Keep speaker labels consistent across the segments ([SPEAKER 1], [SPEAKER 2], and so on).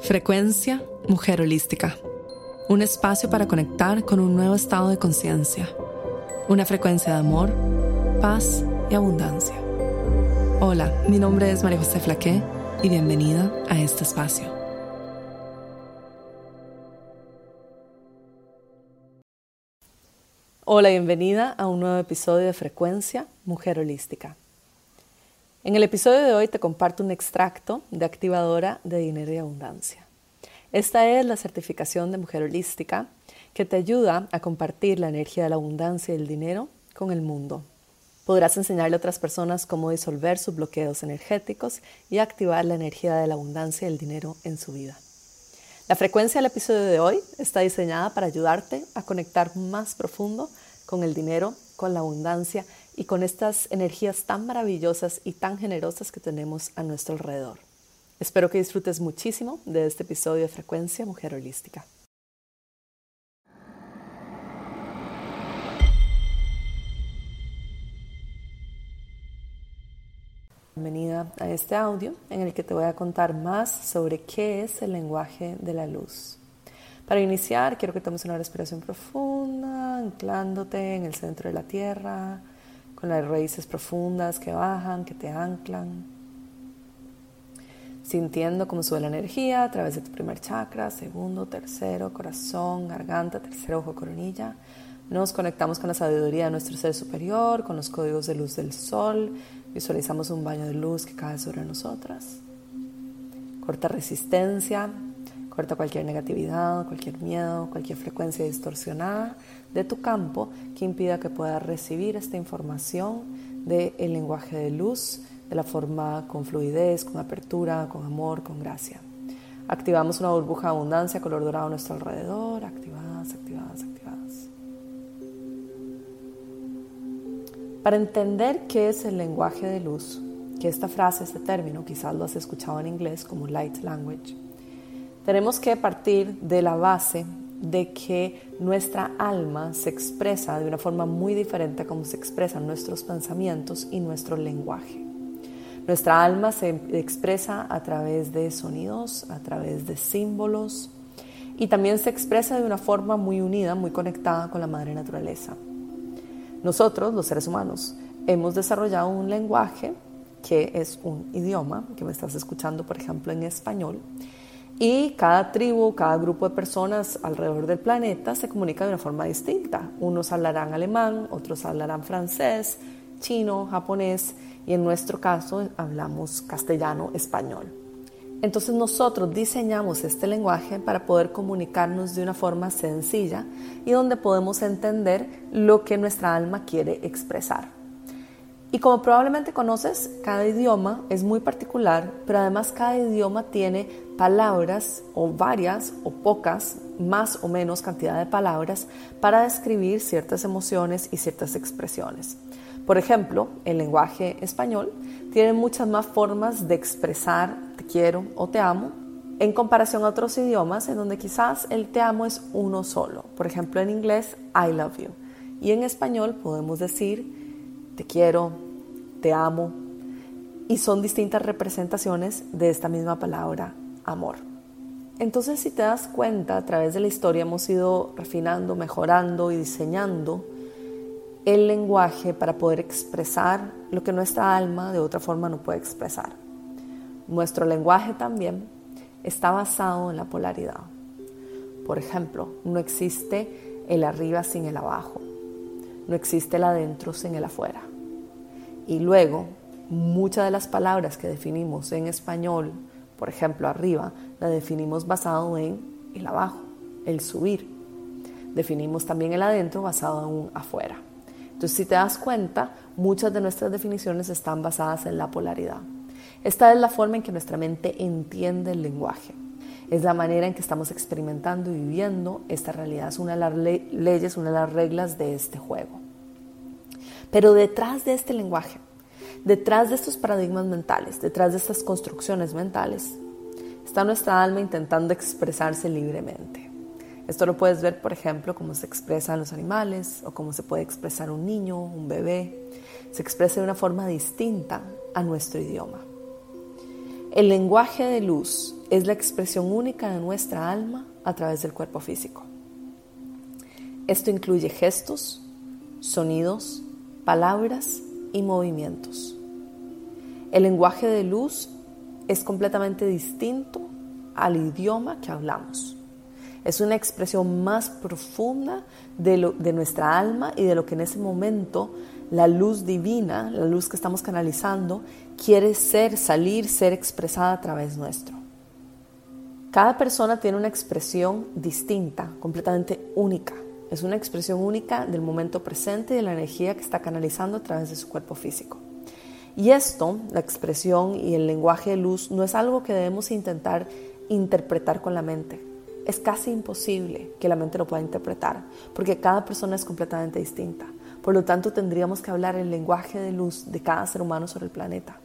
[SPEAKER 1] Frecuencia Mujer Holística. Un espacio para conectar con un nuevo estado de conciencia. Una frecuencia de amor, paz y abundancia. Hola, mi nombre es María José Flaqué y bienvenida a este espacio. Hola, bienvenida a un nuevo episodio de Frecuencia Mujer Holística. En el episodio de hoy te comparto un extracto de activadora de dinero y abundancia. Esta es la certificación de mujer holística que te ayuda a compartir la energía de la abundancia y el dinero con el mundo. Podrás enseñarle a otras personas cómo disolver sus bloqueos energéticos y activar la energía de la abundancia y el dinero en su vida. La frecuencia del episodio de hoy está diseñada para ayudarte a conectar más profundo con el dinero, con la abundancia y con estas energías tan maravillosas y tan generosas que tenemos a nuestro alrededor. Espero que disfrutes muchísimo de este episodio de Frecuencia Mujer Holística. Bienvenida a este audio en el que te voy a contar más sobre qué es el lenguaje de la luz. Para iniciar, quiero que tomes una respiración profunda, anclándote en el centro de la tierra, con las raíces profundas que bajan, que te anclan, sintiendo cómo sube la energía a través de tu primer chakra, segundo, tercero, corazón, garganta, tercer ojo, coronilla. Nos conectamos con la sabiduría de nuestro ser superior, con los códigos de luz del sol, visualizamos un baño de luz que cae sobre nosotras. Corta resistencia, corta cualquier negatividad, cualquier miedo, cualquier frecuencia distorsionada de tu campo que impida que puedas recibir esta información del lenguaje de luz de la forma con fluidez, con apertura, con amor, con gracia. Activamos una burbuja de abundancia color dorado a nuestro alrededor, activadas, activadas, activadas. Para entender qué es el lenguaje de luz, que esta frase, este término, quizás lo has escuchado en inglés como light language, tenemos que partir de la base de que nuestra alma se expresa de una forma muy diferente a como se expresan nuestros pensamientos y nuestro lenguaje. Nuestra alma se expresa a través de sonidos, a través de símbolos y también se expresa de una forma muy unida, muy conectada con la madre naturaleza. Nosotros, los seres humanos, hemos desarrollado un lenguaje que es un idioma, que me estás escuchando por ejemplo en español, y cada tribu, cada grupo de personas alrededor del planeta se comunica de una forma distinta. Unos hablarán alemán, otros hablarán francés, chino, japonés y en nuestro caso hablamos castellano, español. Entonces nosotros diseñamos este lenguaje para poder comunicarnos de una forma sencilla y donde podemos entender lo que nuestra alma quiere expresar. Y como probablemente conoces, cada idioma es muy particular, pero además cada idioma tiene palabras o varias o pocas, más o menos cantidad de palabras para describir ciertas emociones y ciertas expresiones. Por ejemplo, el lenguaje español tiene muchas más formas de expresar te quiero o te amo en comparación a otros idiomas en donde quizás el te amo es uno solo. Por ejemplo, en inglés, I love you. Y en español podemos decir te quiero, te amo, y son distintas representaciones de esta misma palabra, amor. Entonces, si te das cuenta, a través de la historia hemos ido refinando, mejorando y diseñando el lenguaje para poder expresar lo que nuestra alma de otra forma no puede expresar. Nuestro lenguaje también está basado en la polaridad. Por ejemplo, no existe el arriba sin el abajo, no existe el adentro sin el afuera. Y luego, muchas de las palabras que definimos en español, por ejemplo, arriba, la definimos basado en el abajo, el subir. Definimos también el adentro basado en un afuera. Entonces, si te das cuenta, muchas de nuestras definiciones están basadas en la polaridad. Esta es la forma en que nuestra mente entiende el lenguaje. Es la manera en que estamos experimentando y viviendo esta realidad. Es una de las leyes, una de las reglas de este juego. Pero detrás de este lenguaje, detrás de estos paradigmas mentales, detrás de estas construcciones mentales, está nuestra alma intentando expresarse libremente. Esto lo puedes ver, por ejemplo, cómo se expresan los animales o cómo se puede expresar un niño, un bebé. Se expresa de una forma distinta a nuestro idioma. El lenguaje de luz es la expresión única de nuestra alma a través del cuerpo físico. Esto incluye gestos, sonidos, palabras y movimientos. El lenguaje de luz es completamente distinto al idioma que hablamos. Es una expresión más profunda de, de, nuestra alma y de lo que en ese momento la luz divina, la luz que estamos canalizando, quiere ser, salir, ser expresada a través nuestro. Cada persona tiene una expresión distinta, completamente única. Es una expresión única del momento presente y de la energía que está canalizando a través de su cuerpo físico. Y esto, la expresión y el lenguaje de luz, no es algo que debemos intentar interpretar con la mente. Es casi imposible que la mente lo pueda interpretar, porque cada persona es completamente distinta. Por lo tanto, tendríamos que hablar el lenguaje de luz de cada ser humano sobre el planeta.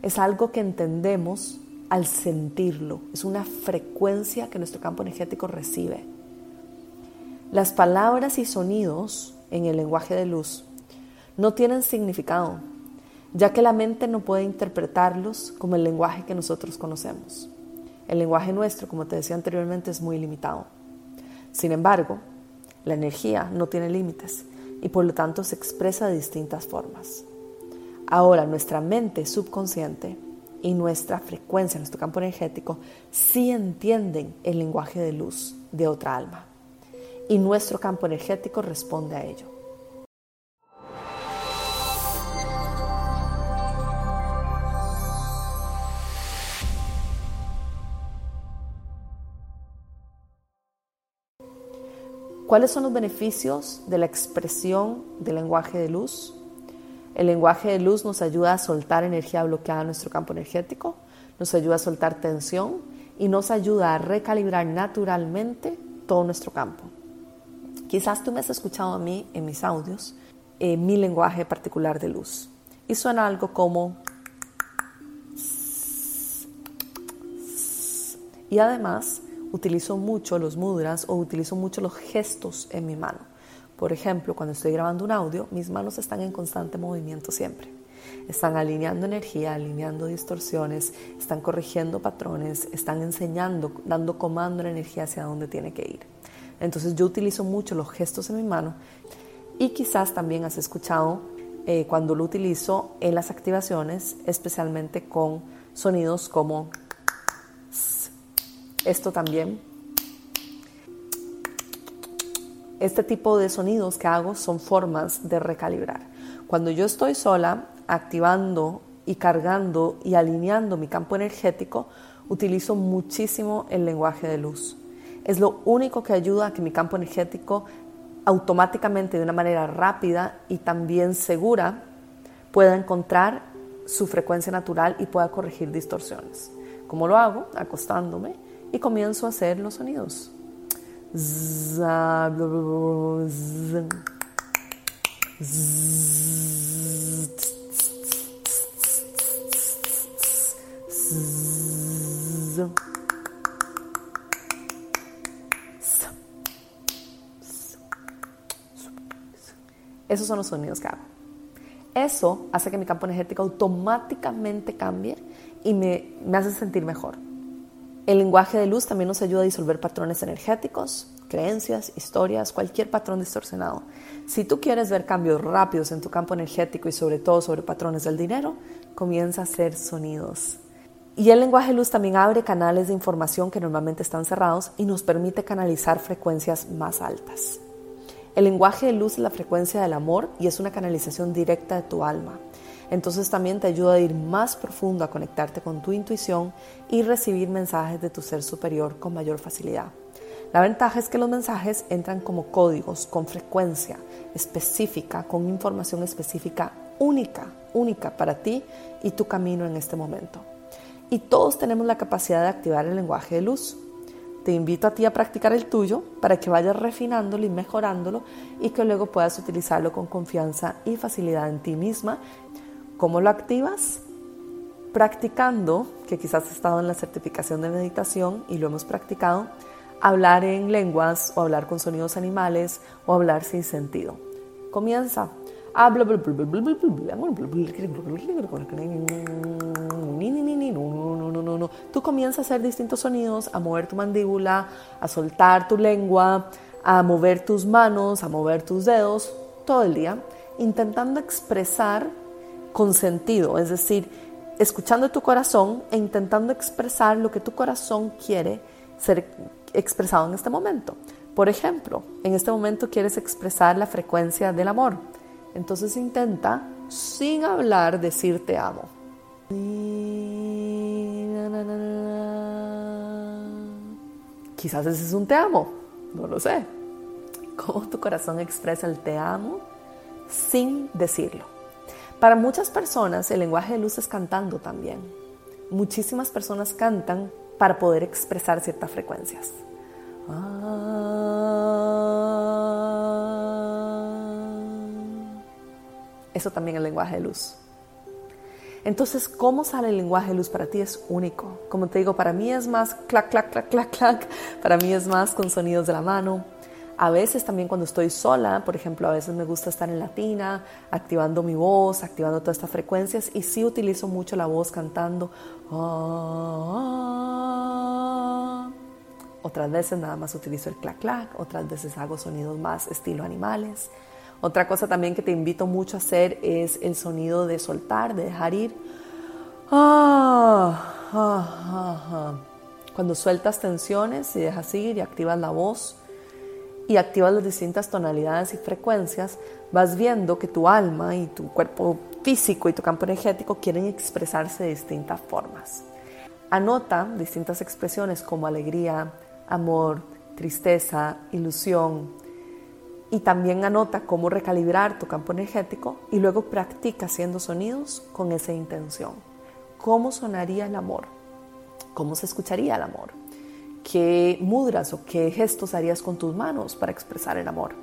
[SPEAKER 1] Es algo que entendemos al sentirlo, es una frecuencia que nuestro campo energético recibe. Las palabras y sonidos en el lenguaje de luz no tienen significado, ya que la mente no puede interpretarlos como el lenguaje que nosotros conocemos. El lenguaje nuestro, como te decía anteriormente, es muy limitado. Sin embargo, la energía no tiene límites y por lo tanto se expresa de distintas formas. Ahora, nuestra mente subconsciente y nuestra frecuencia, nuestro campo energético, sí entienden el lenguaje de luz de otra alma. Y nuestro campo energético responde a ello. ¿Cuáles son los beneficios de la expresión del lenguaje de luz? El lenguaje de luz nos ayuda a soltar energía bloqueada en nuestro campo energético, nos ayuda a soltar tensión y nos ayuda a recalibrar naturalmente todo nuestro campo. Quizás tú me has escuchado a mí en mis audios eh, mi lenguaje particular de luz y suena algo como y además utilizo mucho los mudras o utilizo mucho los gestos en mi mano. Por ejemplo, cuando estoy grabando un audio, mis manos están en constante movimiento siempre. Están alineando energía, alineando distorsiones, están corrigiendo patrones, están enseñando, dando comando a la energía hacia dónde tiene que ir. Entonces yo utilizo mucho los gestos en mi mano y quizás también has escuchado eh, cuando lo utilizo en las activaciones, especialmente con sonidos como esto también. Este tipo de sonidos que hago son formas de recalibrar. Cuando yo estoy sola, activando y cargando y alineando mi campo energético, utilizo muchísimo el lenguaje de luz. Es lo único que ayuda a que mi campo energético automáticamente, de una manera rápida y también segura, pueda encontrar su frecuencia natural y pueda corregir distorsiones. ¿Cómo lo hago? Acostándome y comienzo a hacer los sonidos. Esos son los sonidos que hago. Eso hace que mi campo energético automáticamente cambie y me, me hace sentir mejor. El lenguaje de luz también nos ayuda a disolver patrones energéticos, creencias, historias, cualquier patrón distorsionado. Si tú quieres ver cambios rápidos en tu campo energético y sobre todo sobre patrones del dinero, comienza a hacer sonidos. Y el lenguaje de luz también abre canales de información que normalmente están cerrados y nos permite canalizar frecuencias más altas. El lenguaje es la frecuencia del amor y es una canalización directa de tu alma. Entonces también te ayuda a ir más profundo, a conectarte con tu intuición y recibir mensajes de tu ser superior con mayor facilidad. La ventaja es que los mensajes entran como códigos, con frecuencia específica, con información específica única, única para ti y tu camino en este momento. Y todos tenemos la capacidad de activar el lenguaje de luz. Te invito a ti a practicar el tuyo para que vayas refinándolo y mejorándolo y que luego puedas utilizarlo con confianza y facilidad en ti misma ¿Cómo lo activas? Practicando, que quizás has estado en la certificación de meditación y lo hemos practicado, hablar en lenguas o hablar con sonidos animales o hablar sin sentido. Comienza. Tú comienzas a hacer distintos sonidos, a mover tu mandíbula, a soltar tu lengua, a mover tus manos, a mover tus dedos todo el día, intentando expresar con sentido, es decir, escuchando tu corazón e intentando expresar lo que tu corazón quiere ser expresado en este momento. Por ejemplo, en este momento quieres expresar la frecuencia del amor. Entonces intenta, sin hablar, decir te amo. Quizás ese es un te amo, no lo sé. ¿Cómo tu corazón expresa el te amo sin decirlo? Para muchas personas el lenguaje de luz es cantando también. Muchísimas personas cantan para poder expresar ciertas frecuencias. Eso también es el lenguaje de luz. Entonces, ¿cómo sale el lenguaje de luz para ti? Es único. Como te digo, para mí es más clac, clac, clac, clac, clac. Para mí es más con sonidos de la mano. A veces también cuando estoy sola, por ejemplo, a veces me gusta estar en latina, activando mi voz, activando todas estas frecuencias y sí utilizo mucho la voz cantando. Ah". Otras veces nada más utilizo el clac clac, otras veces hago sonidos más estilo animales. Otra cosa también que te invito mucho a hacer es el sonido de soltar, de dejar ir. Ah, ah, cuando sueltas tensiones y dejas ir y activas la voz, y activas las distintas tonalidades y frecuencias, vas viendo que tu alma y tu cuerpo físico y tu campo energético quieren expresarse de distintas formas. Anota distintas expresiones como alegría, amor, tristeza, ilusión, y también anota cómo recalibrar tu campo energético y luego practica haciendo sonidos con esa intención. ¿Cómo sonaría el amor? ¿Cómo se escucharía el amor? ¿Qué mudras o qué gestos harías con tus manos para expresar el amor?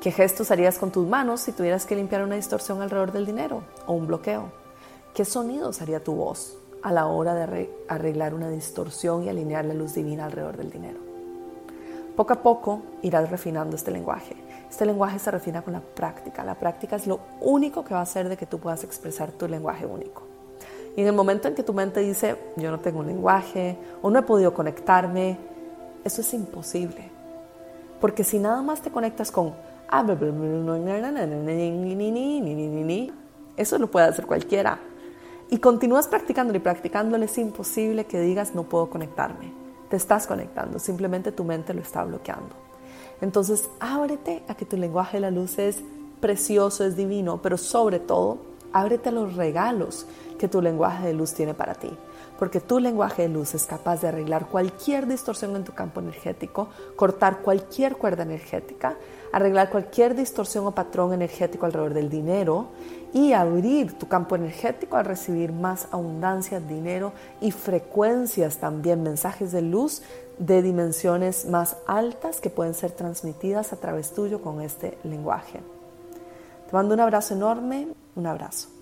[SPEAKER 1] ¿Qué gestos harías con tus manos si tuvieras que limpiar una distorsión alrededor del dinero o un bloqueo? ¿Qué sonidos haría tu voz a la hora de arreglar una distorsión y alinear la luz divina alrededor del dinero? Poco a poco irás refinando este lenguaje. Este lenguaje se refina con la práctica. La práctica es lo único que va a hacer de que tú puedas expresar tu lenguaje único. Y en el momento en que tu mente dice, yo no tengo un lenguaje o no he podido conectarme, eso es imposible. Porque si nada más te conectas con, eso lo puede hacer cualquiera. Y continúas practicándolo y practicándolo, es imposible que digas, no puedo conectarme. Te estás conectando, simplemente tu mente lo está bloqueando. Entonces, ábrete a que tu lenguaje de la luz es precioso, es divino, pero sobre todo, ábrete a los regalos que tu lenguaje de luz tiene para ti. Porque tu lenguaje de luz es capaz de arreglar cualquier distorsión en tu campo energético, cortar cualquier cuerda energética, arreglar cualquier distorsión o patrón energético alrededor del dinero y abrir tu campo energético a recibir más abundancia, dinero y frecuencias también, mensajes de luz de dimensiones más altas que pueden ser transmitidas a través tuyo con este lenguaje. Te mando un abrazo enorme, un abrazo.